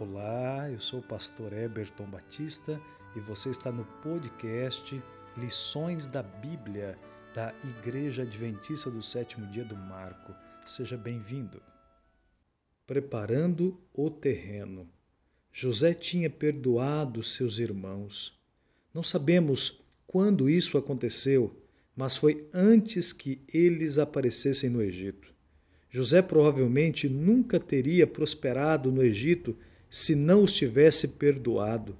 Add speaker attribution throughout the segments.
Speaker 1: Olá, eu sou o pastor Eberton Batista e você está no podcast Lições da Bíblia da Igreja Adventista do Sétimo Dia do Marco. Seja bem-vindo. Preparando o terreno. José tinha perdoado seus irmãos. Não sabemos quando isso aconteceu, mas foi antes que eles aparecessem no Egito. José provavelmente nunca teria prosperado no Egito se não os tivesse perdoado,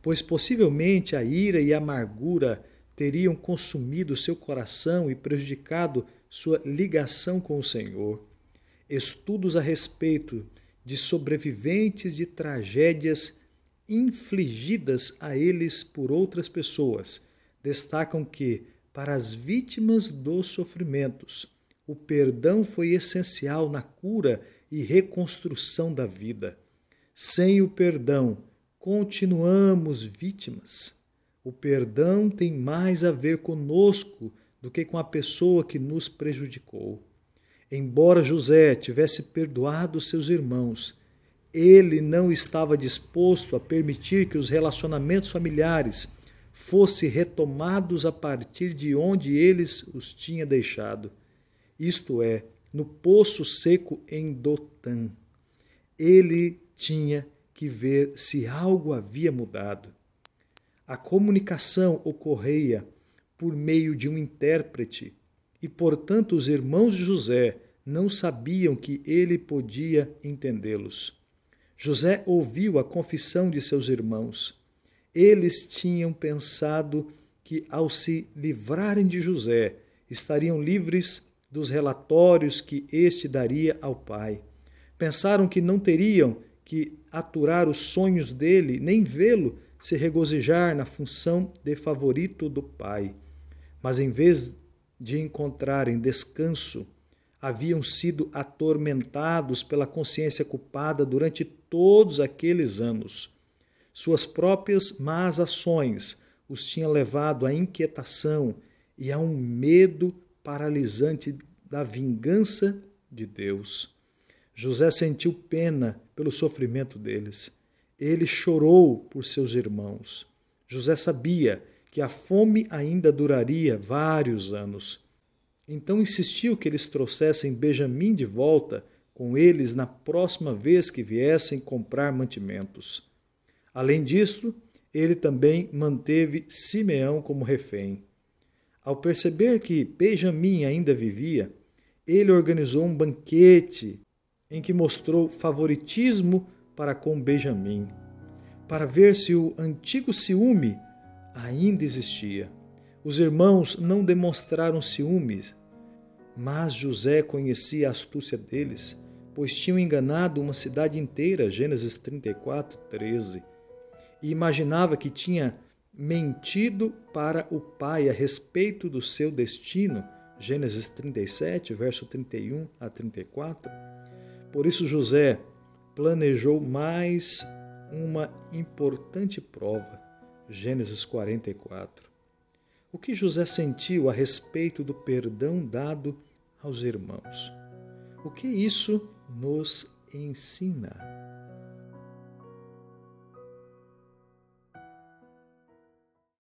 Speaker 1: pois possivelmente a ira e a amargura teriam consumido seu coração e prejudicado sua ligação com o Senhor. Estudos a respeito de sobreviventes de tragédias infligidas a eles por outras pessoas destacam que, para as vítimas dos sofrimentos, o perdão foi essencial na cura e reconstrução da vida. Sem o perdão, continuamos vítimas. O perdão tem mais a ver conosco do que com a pessoa que nos prejudicou. Embora José tivesse perdoado seus irmãos, ele não estava disposto a permitir que os relacionamentos familiares fossem retomados a partir de onde eles os tinha deixado, isto é, no poço seco em Dotã. Ele tinha que ver se algo havia mudado. A comunicação ocorria por meio de um intérprete e, portanto, os irmãos de José não sabiam que ele podia entendê-los. José ouviu a confissão de seus irmãos. Eles tinham pensado que, ao se livrarem de José, estariam livres dos relatórios que este daria ao pai. Pensaram que não teriam que aturar os sonhos dele, nem vê-lo se regozijar na função de favorito do pai. Mas em vez de encontrarem descanso, haviam sido atormentados pela consciência culpada durante todos aqueles anos. Suas próprias más ações os tinham levado à inquietação e a um medo paralisante da vingança de Deus. José sentiu pena pelo sofrimento deles. Ele chorou por seus irmãos. José sabia que a fome ainda duraria vários anos. Então insistiu que eles trouxessem Benjamim de volta com eles na próxima vez que viessem comprar mantimentos. Além disso, ele também manteve Simeão como refém. Ao perceber que Benjamim ainda vivia, ele organizou um banquete em que mostrou favoritismo para com Benjamim, para ver se o antigo ciúme ainda existia. Os irmãos não demonstraram ciúmes, mas José conhecia a astúcia deles, pois tinham enganado uma cidade inteira, Gênesis 34, 13, e imaginava que tinha mentido para o pai a respeito do seu destino, Gênesis 37, verso 31 a 34 por isso, José planejou mais uma importante prova. Gênesis 44. O que José sentiu a respeito do perdão dado aos irmãos? O que isso nos ensina?